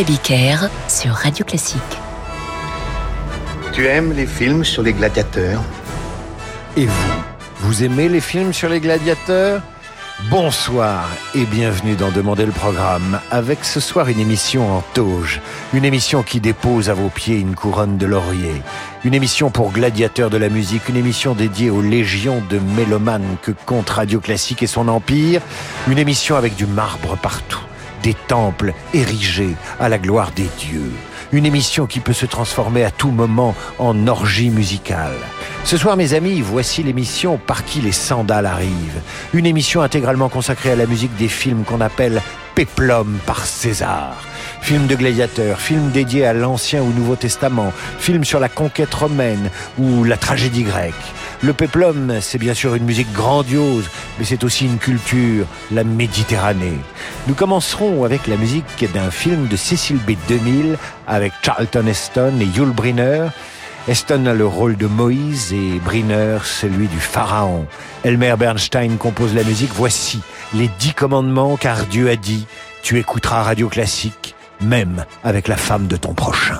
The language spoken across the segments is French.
Abiker sur Radio Classique. Tu aimes les films sur les gladiateurs? Et vous Vous aimez les films sur les gladiateurs? Bonsoir et bienvenue dans Demander le programme, avec ce soir une émission en tauge, une émission qui dépose à vos pieds une couronne de laurier, une émission pour gladiateurs de la musique, une émission dédiée aux légions de mélomanes que compte Radio Classique et son empire, une émission avec du marbre partout, des temples érigés à la gloire des dieux, une émission qui peut se transformer à tout moment en orgie musicale. Ce soir, mes amis, voici l'émission Par qui les sandales arrivent. Une émission intégralement consacrée à la musique des films qu'on appelle Péplum par César. Film de gladiateurs, film dédié à l'Ancien ou Nouveau Testament, film sur la conquête romaine ou la tragédie grecque. Le péplum, c'est bien sûr une musique grandiose, mais c'est aussi une culture, la Méditerranée. Nous commencerons avec la musique d'un film de Cecil B. 2000 avec Charlton Heston et Yul Brynner. Heston a le rôle de Moïse et Brynner celui du pharaon. Elmer Bernstein compose la musique. Voici les dix commandements car Dieu a dit, tu écouteras Radio Classique, même avec la femme de ton prochain.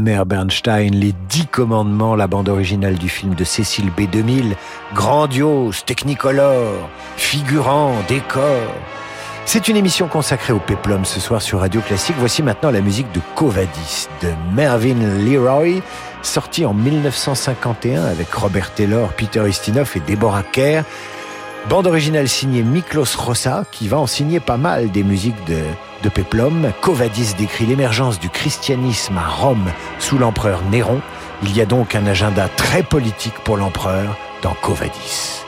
Elmer Bernstein, Les Dix Commandements, la bande originale du film de Cécile B2000, grandiose, technicolore, figurant, décor. C'est une émission consacrée au péplum ce soir sur Radio Classique. Voici maintenant la musique de Covadis de Mervyn Leroy, sortie en 1951 avec Robert Taylor, Peter Ustinov et Deborah Kerr. Bande originale signée Miklos Rossa, qui va en signer pas mal des musiques de, de Peplum. Covadis décrit l'émergence du christianisme à Rome sous l'empereur Néron. Il y a donc un agenda très politique pour l'empereur dans Covadis.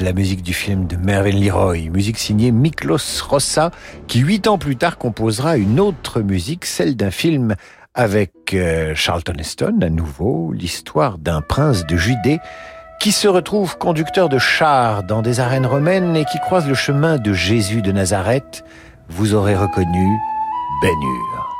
La musique du film de Mervyn Leroy, musique signée Miklos Rossa, qui huit ans plus tard composera une autre musique, celle d'un film avec euh, Charlton Heston, à nouveau, l'histoire d'un prince de Judée qui se retrouve conducteur de chars dans des arènes romaines et qui croise le chemin de Jésus de Nazareth. Vous aurez reconnu Ben Hur.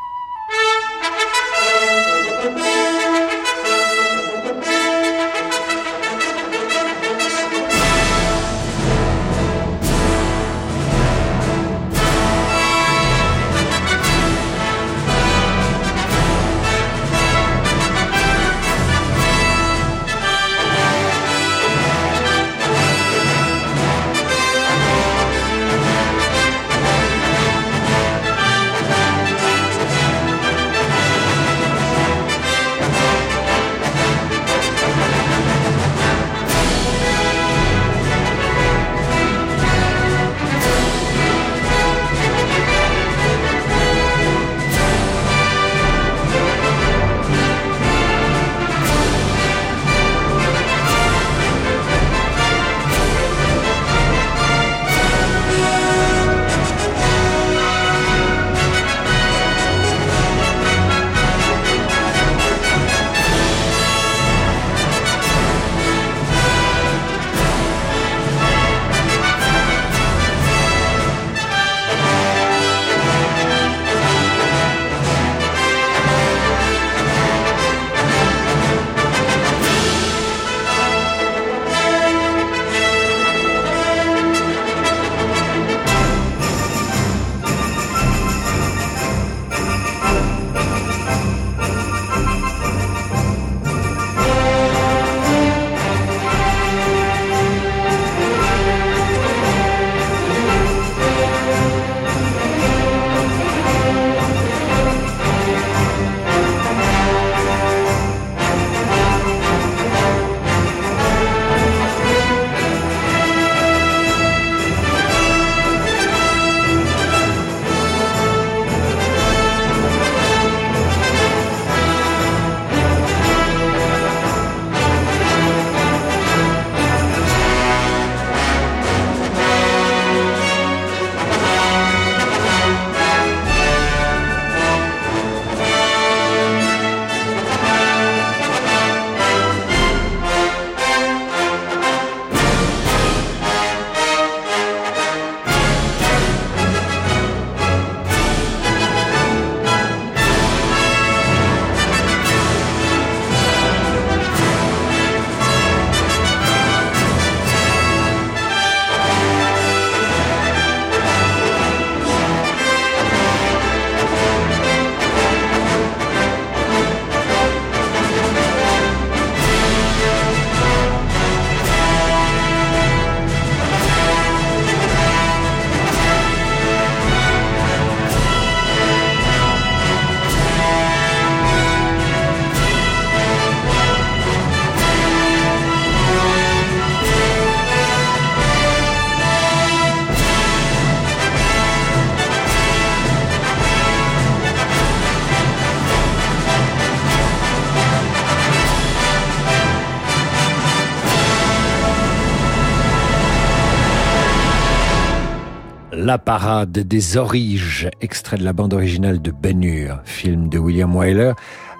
La parade des origes, extrait de la bande originale de Ben Hur, film de William Wyler,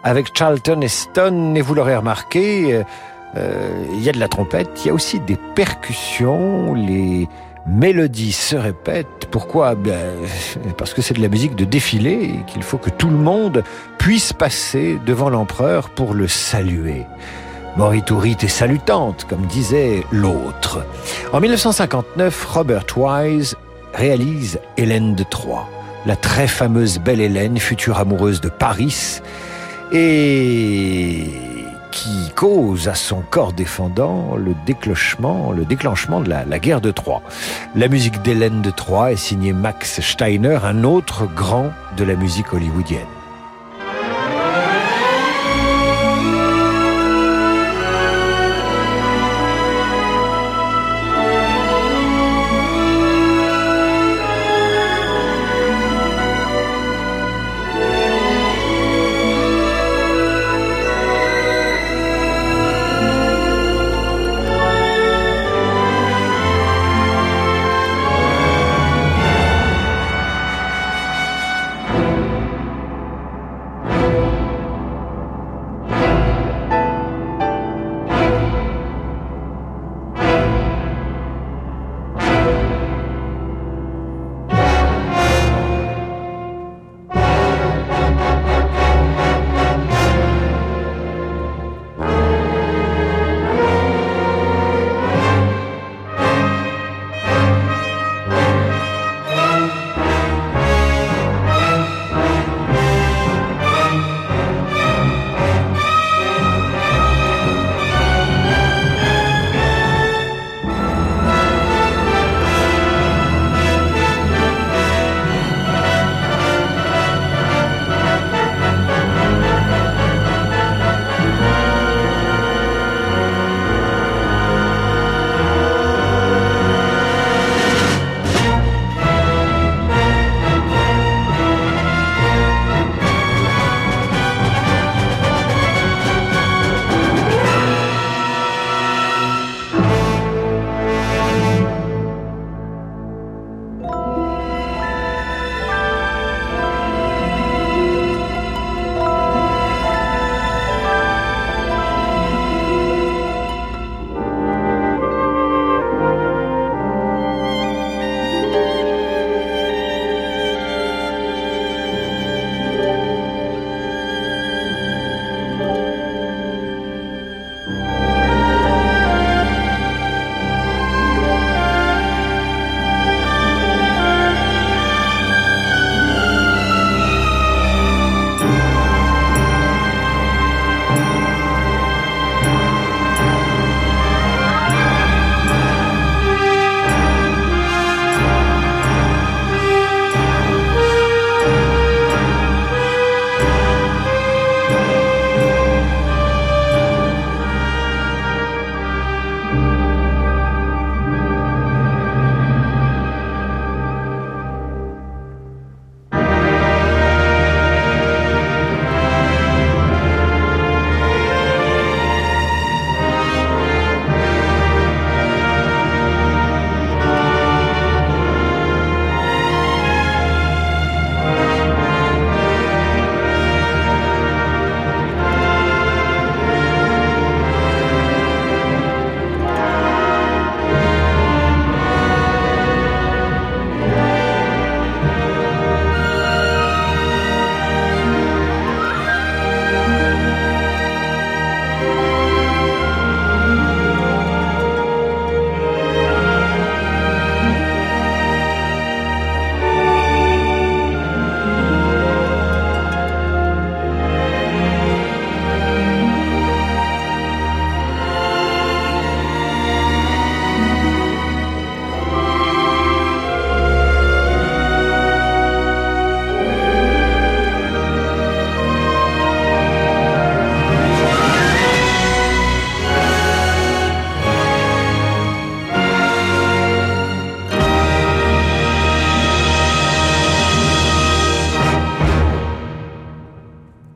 avec Charlton Heston, et vous l'aurez remarqué, euh, euh, il y a de la trompette, il y a aussi des percussions, les mélodies se répètent. Pourquoi? Ben, Parce que c'est de la musique de défilé et qu'il faut que tout le monde puisse passer devant l'empereur pour le saluer. Moriturit est salutante, comme disait l'autre. En 1959, Robert Wise réalise Hélène de Troie, la très fameuse belle Hélène, future amoureuse de Paris, et qui cause à son corps défendant le déclenchement, le déclenchement de la, la guerre de Troie. La musique d'Hélène de Troie est signée Max Steiner, un autre grand de la musique hollywoodienne.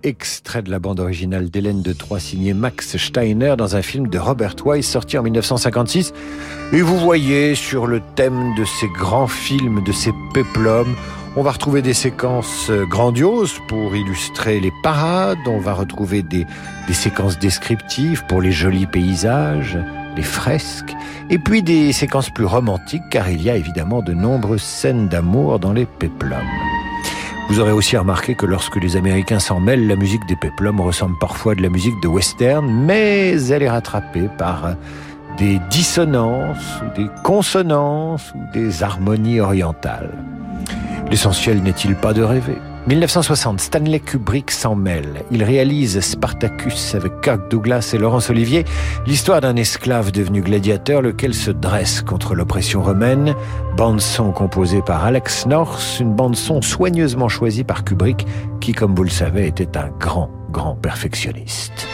Extrait de la bande originale d'Hélène de Troyes signée Max Steiner dans un film de Robert Wise sorti en 1956. Et vous voyez sur le thème de ces grands films, de ces péplums, on va retrouver des séquences grandioses pour illustrer les parades, on va retrouver des, des séquences descriptives pour les jolis paysages, les fresques, et puis des séquences plus romantiques car il y a évidemment de nombreuses scènes d'amour dans les péplums. Vous aurez aussi remarqué que lorsque les Américains s'en mêlent, la musique des péplums ressemble parfois à de la musique de western, mais elle est rattrapée par des dissonances, ou des consonances, ou des harmonies orientales. L'essentiel n'est-il pas de rêver? 1960, Stanley Kubrick s'en mêle. Il réalise Spartacus avec Kirk Douglas et Laurence Olivier, l'histoire d'un esclave devenu gladiateur, lequel se dresse contre l'oppression romaine. Bande son composée par Alex North, une bande son soigneusement choisie par Kubrick, qui, comme vous le savez, était un grand, grand perfectionniste.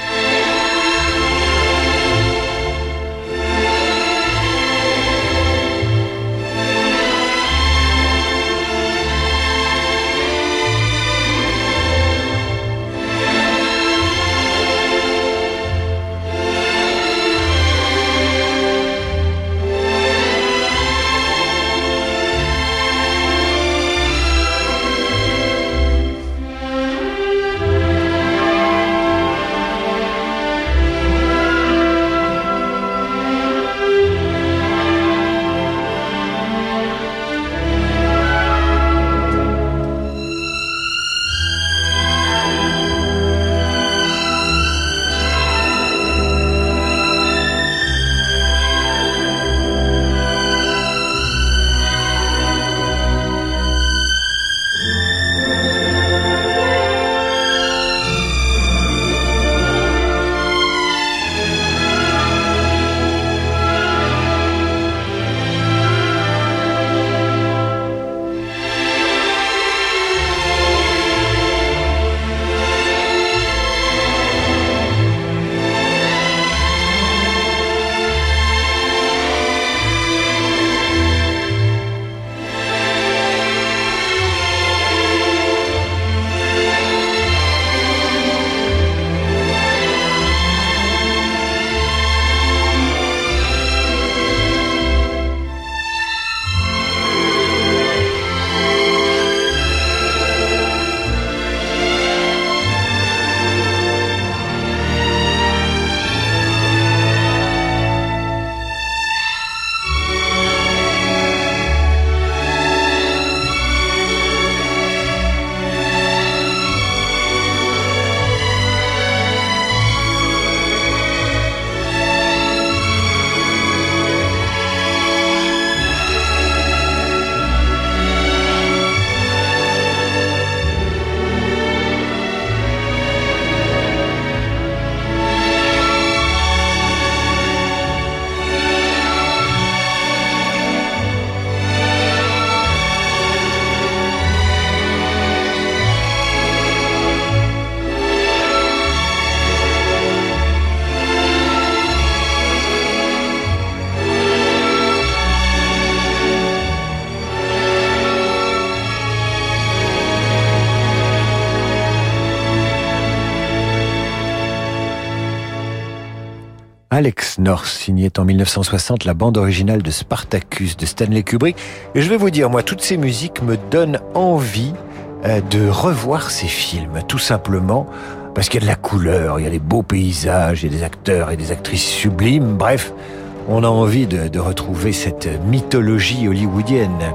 Alex North signait en 1960 la bande originale de Spartacus de Stanley Kubrick. Et je vais vous dire, moi, toutes ces musiques me donnent envie euh, de revoir ces films, tout simplement parce qu'il y a de la couleur, il y a des beaux paysages, il y a des acteurs et des actrices sublimes. Bref, on a envie de, de retrouver cette mythologie hollywoodienne.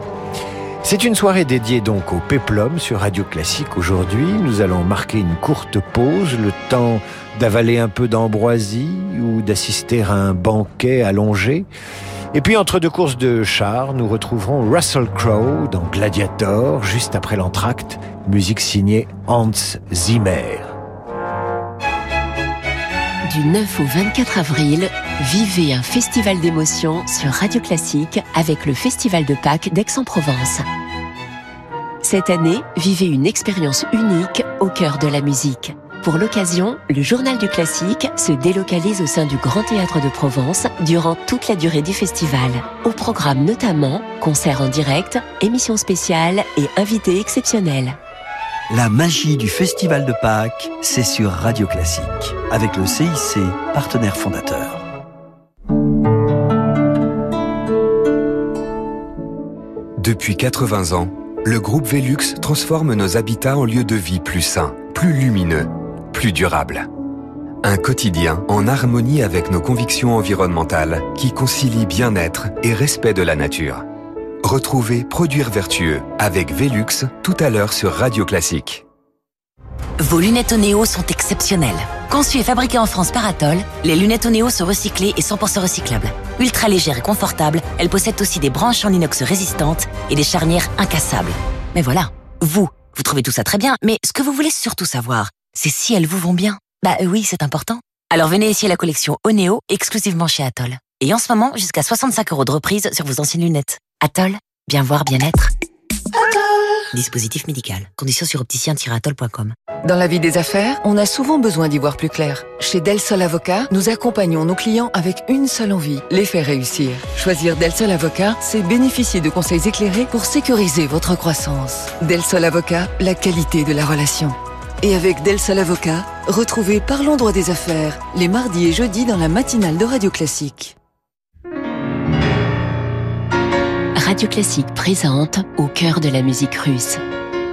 C'est une soirée dédiée donc au péplum sur Radio Classique aujourd'hui. Nous allons marquer une courte pause, le temps d'avaler un peu d'ambroisie ou d'assister à un banquet allongé. Et puis entre deux courses de chars, nous retrouverons Russell Crowe dans Gladiator, juste après l'entracte, musique signée Hans Zimmer. Du 9 au 24 avril, vivez un festival d'émotions sur Radio Classique avec le Festival de Pâques d'Aix-en-Provence. Cette année, vivez une expérience unique au cœur de la musique. Pour l'occasion, le Journal du Classique se délocalise au sein du Grand Théâtre de Provence durant toute la durée du festival. Au programme notamment concerts en direct, émissions spéciales et invités exceptionnels. La magie du Festival de Pâques, c'est sur Radio Classique, avec le CIC, partenaire fondateur. Depuis 80 ans, le groupe Velux transforme nos habitats en lieux de vie plus sains, plus lumineux, plus durables. Un quotidien en harmonie avec nos convictions environnementales qui concilie bien-être et respect de la nature. Retrouvez Produire Vertueux avec Velux tout à l'heure sur Radio Classique. Vos lunettes Onéo sont exceptionnelles. Conçues et fabriquées en France par Atoll, les lunettes Onéo sont recyclées et 100% recyclables. Ultra légères et confortables, elles possèdent aussi des branches en inox résistantes et des charnières incassables. Mais voilà, vous, vous trouvez tout ça très bien, mais ce que vous voulez surtout savoir, c'est si elles vous vont bien. Bah oui, c'est important. Alors venez essayer la collection Onéo exclusivement chez Atoll. Et en ce moment, jusqu'à 65 euros de reprise sur vos anciennes lunettes. Atoll, bien voir, bien être. Dispositif médical. Conditions sur opticien-atoll.com. Dans la vie des affaires, on a souvent besoin d'y voir plus clair. Chez Del Sol Avocat, nous accompagnons nos clients avec une seule envie, les faire réussir. Choisir Del Sol Avocat, c'est bénéficier de conseils éclairés pour sécuriser votre croissance. Del Sol Avocat, la qualité de la relation. Et avec Del Sol Avocat, retrouvez Parlons droit des affaires les mardis et jeudis dans la matinale de Radio Classique. Radio Classique présente Au cœur de la musique russe.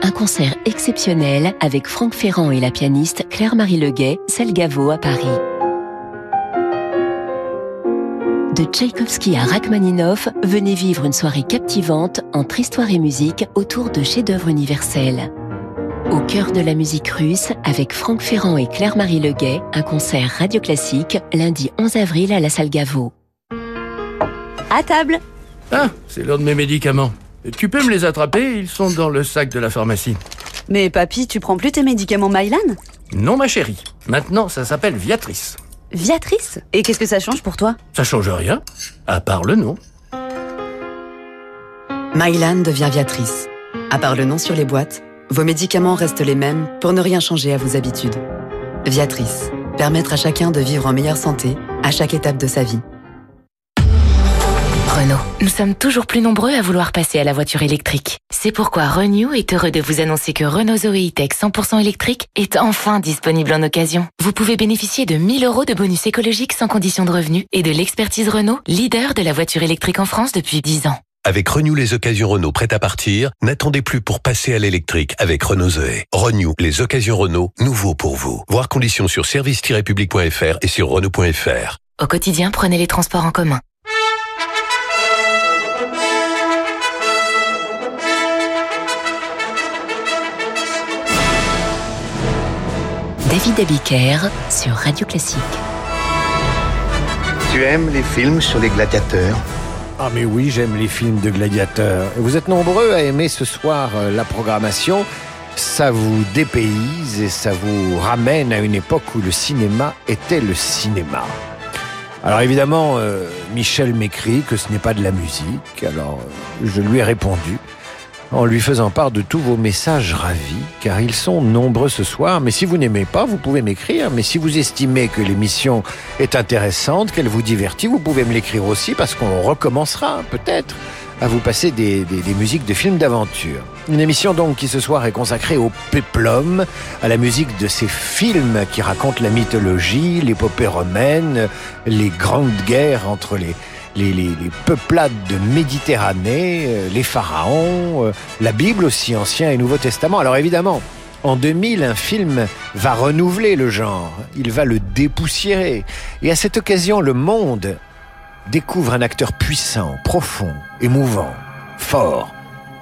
Un concert exceptionnel avec Franck Ferrand et la pianiste Claire-Marie Leguet, Selgavo à Paris. De Tchaïkovski à Rachmaninoff, venez vivre une soirée captivante entre histoire et musique autour de chefs-d'œuvre universels. Au cœur de la musique russe, avec Franck Ferrand et Claire-Marie Leguet, un concert radio classique lundi 11 avril à la salle Gaveau. À table ah, c'est l'un de mes médicaments. Tu peux me les attraper Ils sont dans le sac de la pharmacie. Mais papy, tu prends plus tes médicaments Mylan? Non, ma chérie. Maintenant, ça s'appelle Viatrice. Viatrice? Et qu'est-ce que ça change pour toi? Ça change rien, à part le nom. Mylan devient Viatrice. À part le nom sur les boîtes, vos médicaments restent les mêmes pour ne rien changer à vos habitudes. Viatrice. Permettre à chacun de vivre en meilleure santé à chaque étape de sa vie. Renault. Nous sommes toujours plus nombreux à vouloir passer à la voiture électrique. C'est pourquoi Renew est heureux de vous annoncer que Renault Zoe E-Tech 100% électrique est enfin disponible en occasion. Vous pouvez bénéficier de 1000 euros de bonus écologique sans condition de revenu et de l'expertise Renault, leader de la voiture électrique en France depuis 10 ans. Avec Renew les occasions Renault prêtes à partir, n'attendez plus pour passer à l'électrique avec Renault Zoé. Renew les occasions Renault, nouveau pour vous. Voir conditions sur service-public.fr et sur Renault.fr. Au quotidien, prenez les transports en commun. David Abiker sur Radio Classique. Tu aimes les films sur les gladiateurs? Ah mais oui, j'aime les films de gladiateurs. Vous êtes nombreux à aimer ce soir euh, la programmation. Ça vous dépayse et ça vous ramène à une époque où le cinéma était le cinéma. Alors évidemment, euh, Michel m'écrit que ce n'est pas de la musique. Alors euh, je lui ai répondu en lui faisant part de tous vos messages ravis, car ils sont nombreux ce soir. Mais si vous n'aimez pas, vous pouvez m'écrire. Mais si vous estimez que l'émission est intéressante, qu'elle vous divertit, vous pouvez me l'écrire aussi, parce qu'on recommencera peut-être à vous passer des, des, musiques de films d'aventure. Une émission donc qui ce soir est consacrée au péplum, à la musique de ces films qui racontent la mythologie, l'épopée romaine, les grandes guerres entre les, les, peuplades de Méditerranée, euh, les pharaons, euh, la Bible aussi, Ancien et Nouveau Testament. Alors évidemment, en 2000, un film va renouveler le genre, il va le dépoussiérer. Et à cette occasion, le monde découvre un acteur puissant, profond, émouvant, fort.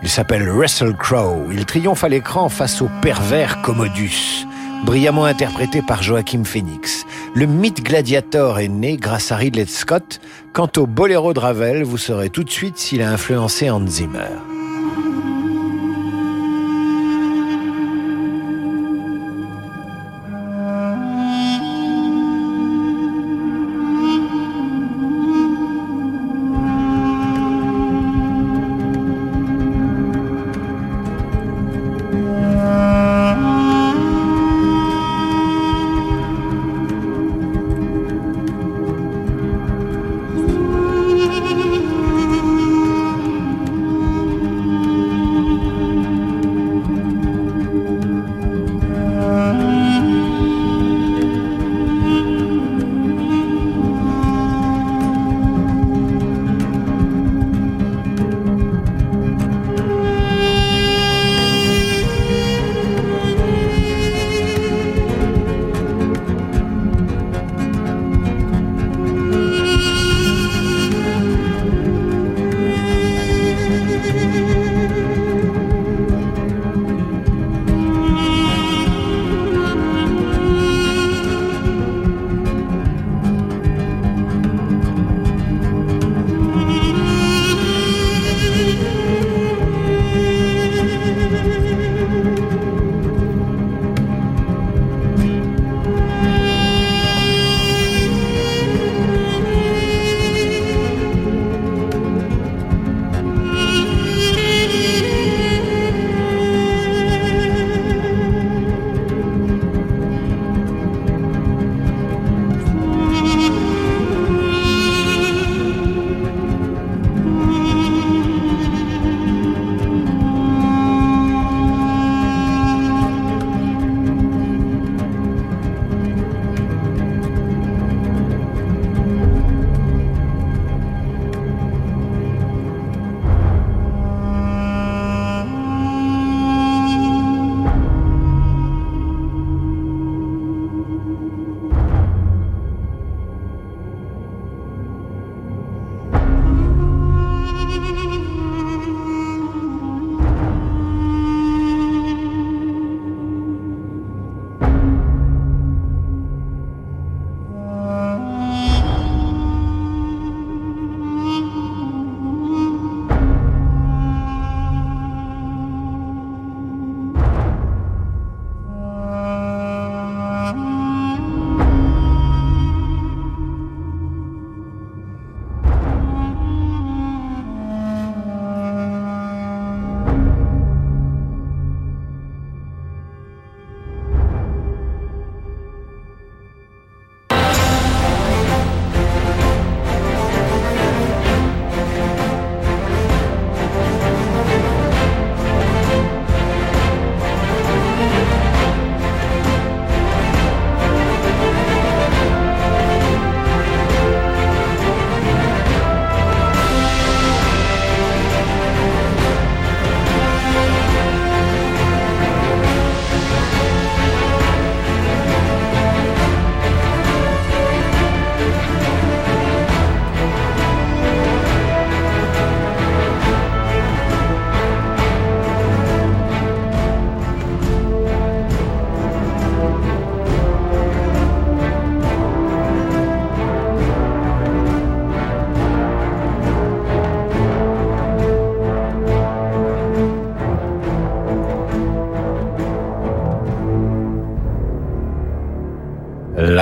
Il s'appelle Russell Crowe. Il triomphe à l'écran face au pervers Commodus brillamment interprété par Joachim Phoenix. Le mythe gladiator est né grâce à Ridley Scott. Quant au boléro de Ravel, vous saurez tout de suite s'il a influencé Hans Zimmer.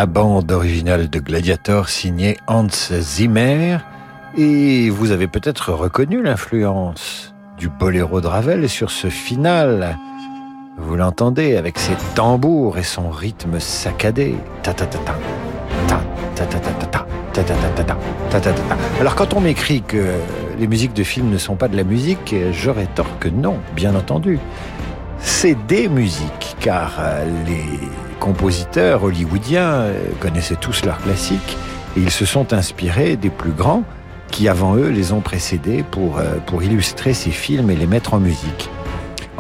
La bande originale de Gladiator signée Hans Zimmer. Et vous avez peut-être reconnu l'influence du boléro de Ravel sur ce final. Vous l'entendez avec ses tambours et son rythme saccadé. Ta ta ta ta. Ta ta ta ta ta ta. Ta ta ta. Alors quand on m'écrit que les musiques de films ne sont pas de la musique, j'aurais tort que non, bien entendu. C'est des musiques, car les compositeurs hollywoodiens connaissaient tous leurs classiques et ils se sont inspirés des plus grands qui avant eux les ont précédés pour, pour illustrer ces films et les mettre en musique.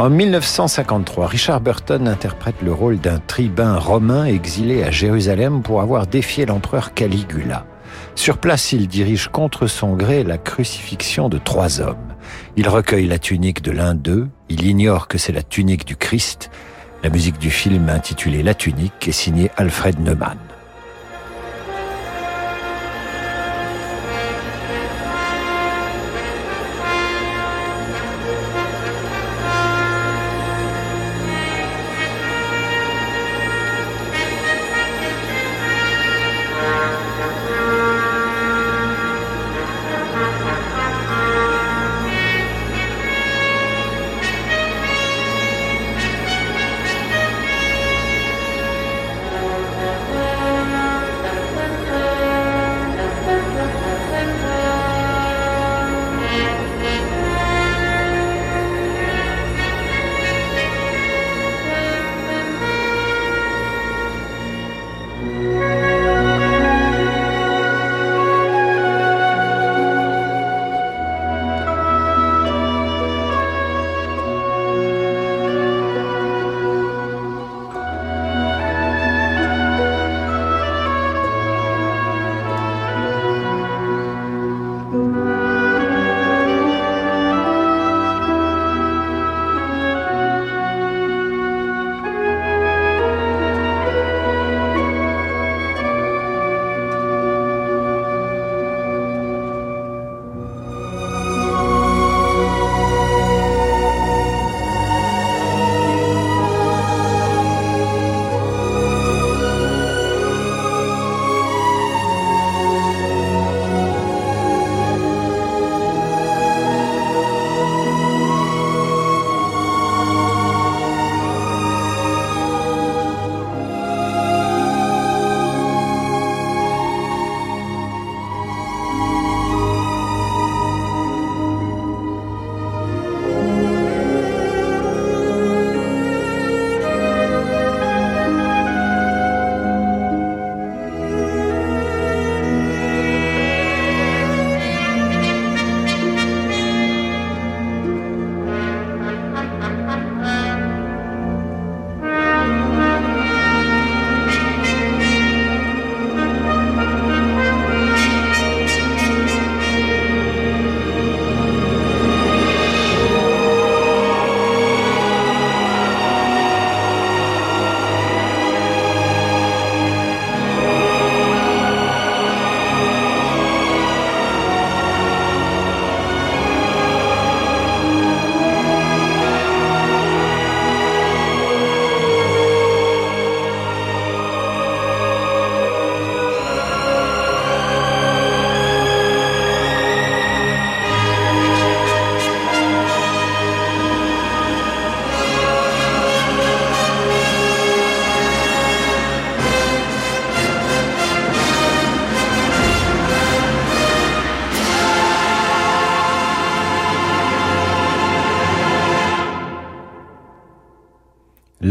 En 1953, Richard Burton interprète le rôle d'un tribun romain exilé à Jérusalem pour avoir défié l'empereur Caligula. Sur place, il dirige contre son gré la crucifixion de trois hommes. Il recueille la tunique de l'un d'eux, il ignore que c'est la tunique du Christ. La musique du film intitulée La tunique est signée Alfred Neumann.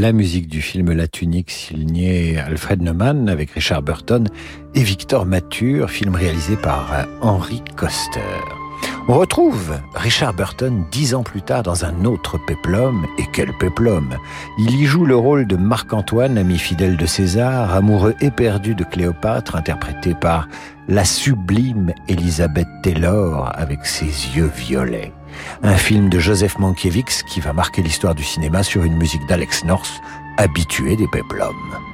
La musique du film La Tunique signé Alfred Neumann avec Richard Burton et Victor Mature, film réalisé par Henry Coster. On retrouve Richard Burton dix ans plus tard dans un autre péplum, et quel péplum Il y joue le rôle de Marc-Antoine, ami fidèle de César, amoureux éperdu de Cléopâtre, interprété par la sublime Elizabeth Taylor avec ses yeux violets. Un film de Joseph Mankiewicz qui va marquer l'histoire du cinéma sur une musique d'Alex North, habitué des péplums.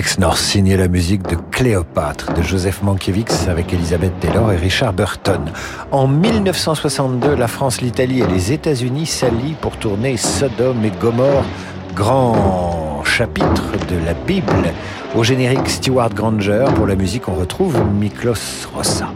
Alex North signait la musique de Cléopâtre de Joseph Mankiewicz avec Elizabeth Taylor et Richard Burton. En 1962, la France, l'Italie et les États-Unis s'allient pour tourner Sodome et Gomorre, grand chapitre de la Bible. Au générique Stewart Granger, pour la musique, on retrouve Miklos Rossa.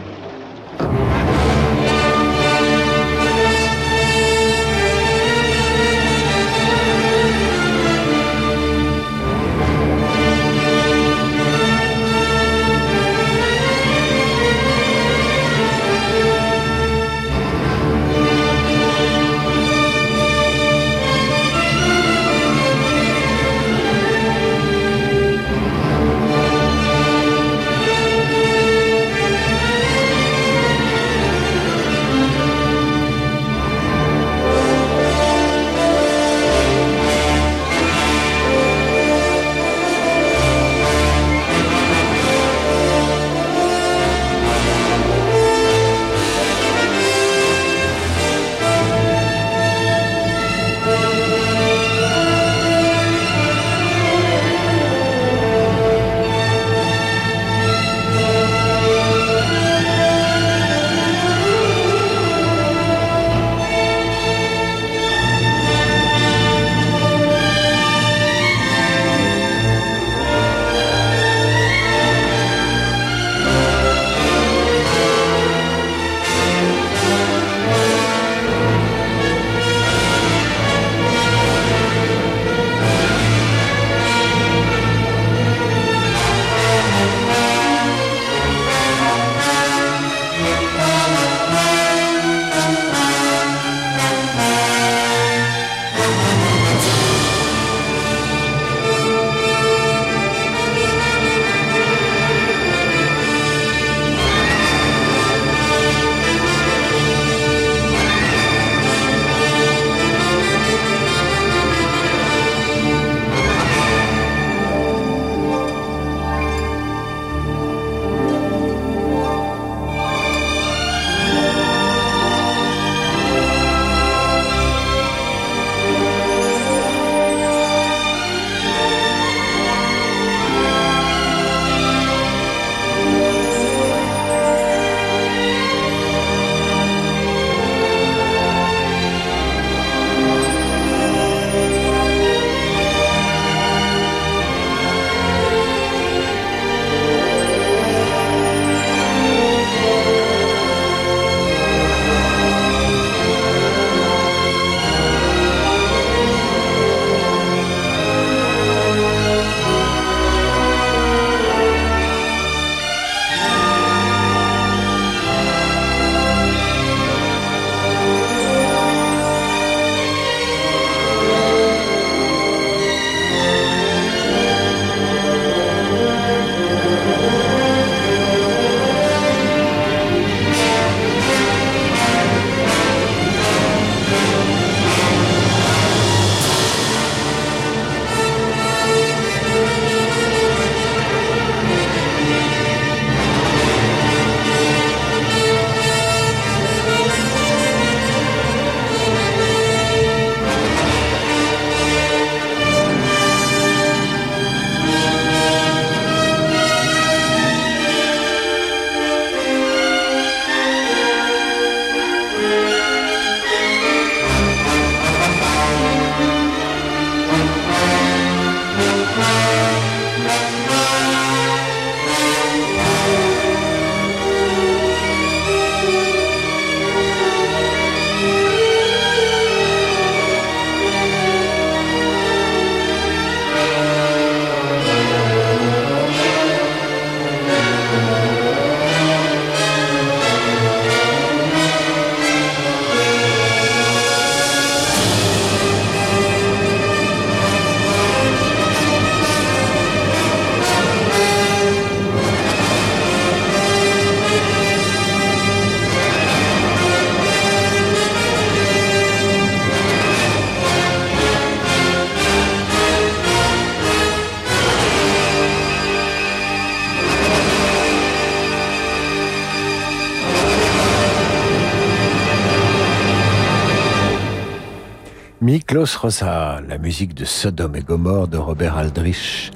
Rosa, la musique de Sodome et Gomorre de Robert Aldrich.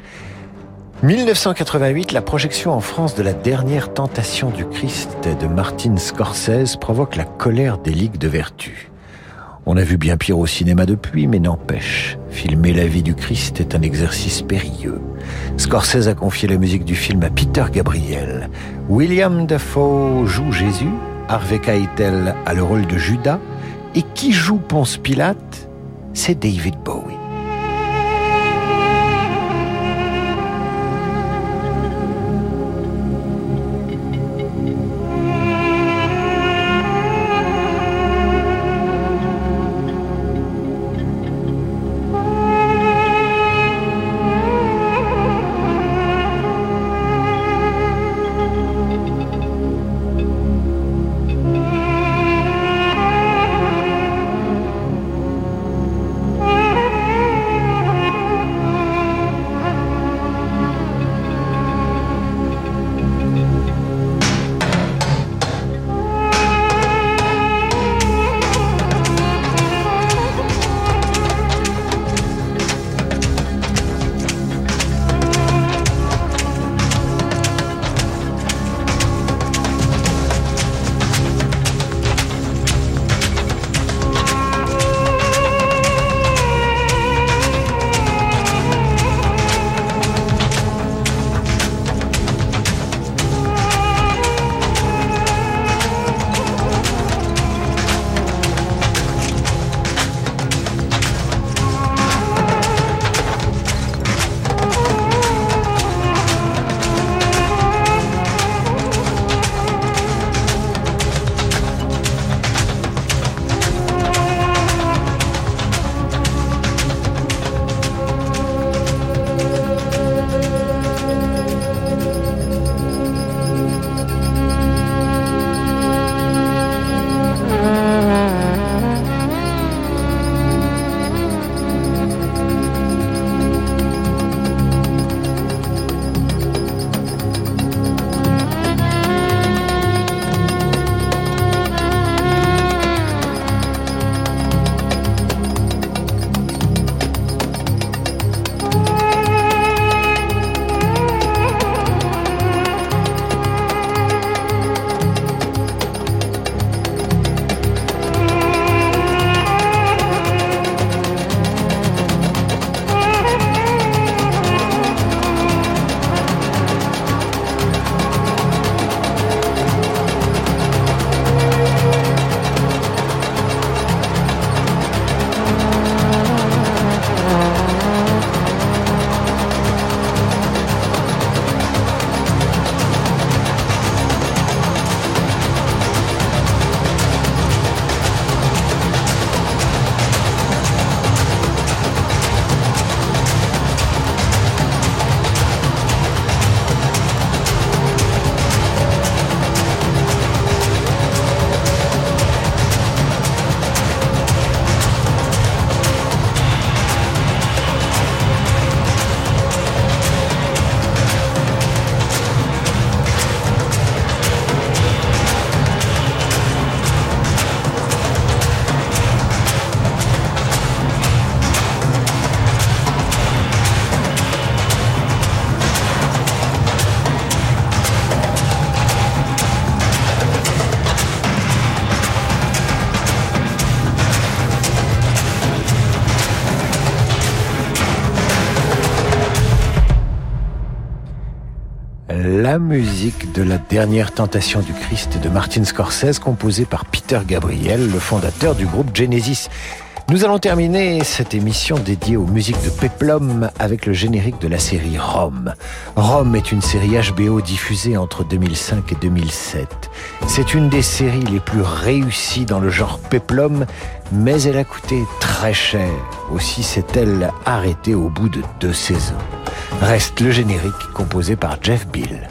1988, la projection en France de la dernière tentation du Christ de Martin Scorsese provoque la colère des ligues de vertu. On a vu bien pire au cinéma depuis, mais n'empêche, filmer la vie du Christ est un exercice périlleux. Scorsese a confié la musique du film à Peter Gabriel. William Dafoe joue Jésus, Harvey Keitel a le rôle de Judas, et qui joue Ponce Pilate? C'est David Bowie. La musique de la dernière tentation du Christ de Martin Scorsese, composée par Peter Gabriel, le fondateur du groupe Genesis. Nous allons terminer cette émission dédiée aux musiques de Peplum avec le générique de la série Rome. Rome est une série HBO diffusée entre 2005 et 2007. C'est une des séries les plus réussies dans le genre Peplum, mais elle a coûté très cher. Aussi s'est-elle arrêtée au bout de deux saisons. Reste le générique composé par Jeff Bill.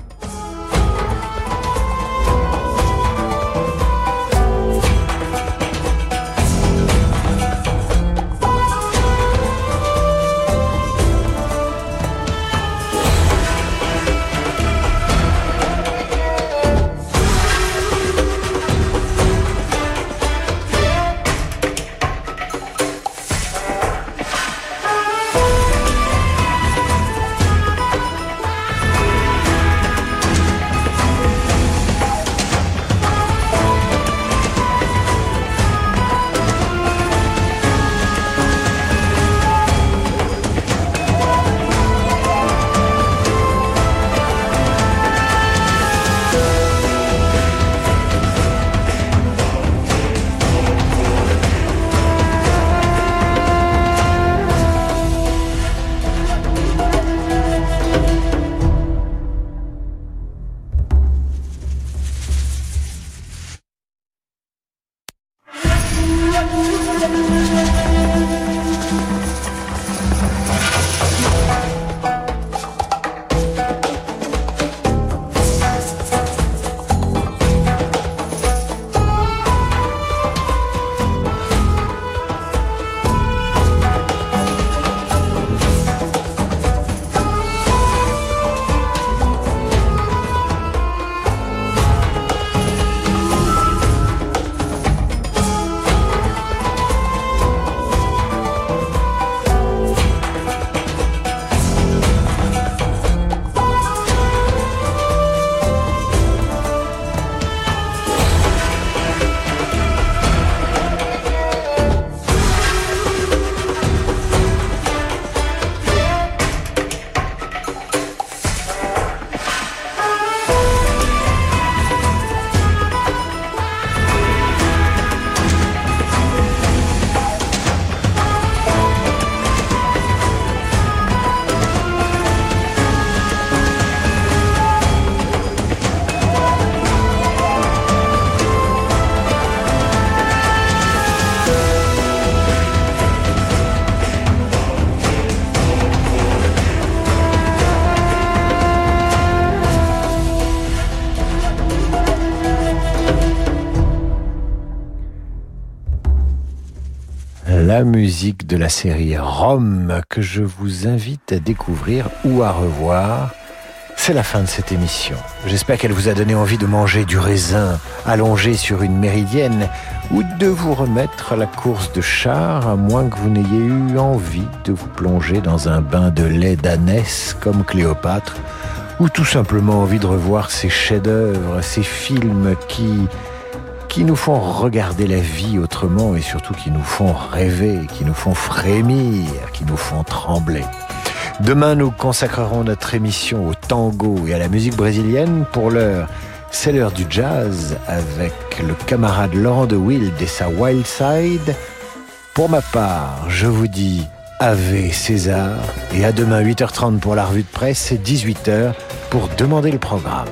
La musique de la série Rome que je vous invite à découvrir ou à revoir. C'est la fin de cette émission. J'espère qu'elle vous a donné envie de manger du raisin allongé sur une méridienne ou de vous remettre à la course de char à moins que vous n'ayez eu envie de vous plonger dans un bain de lait d'ânesse comme Cléopâtre ou tout simplement envie de revoir ces chefs-d'œuvre, ces films qui qui nous font regarder la vie autrement et surtout qui nous font rêver, qui nous font frémir, qui nous font trembler. Demain, nous consacrerons notre émission au tango et à la musique brésilienne. Pour l'heure, c'est l'heure du jazz avec le camarade Laurent de Wild et sa Wild Side. Pour ma part, je vous dis Ave César et à demain 8h30 pour la revue de presse et 18h pour demander le programme.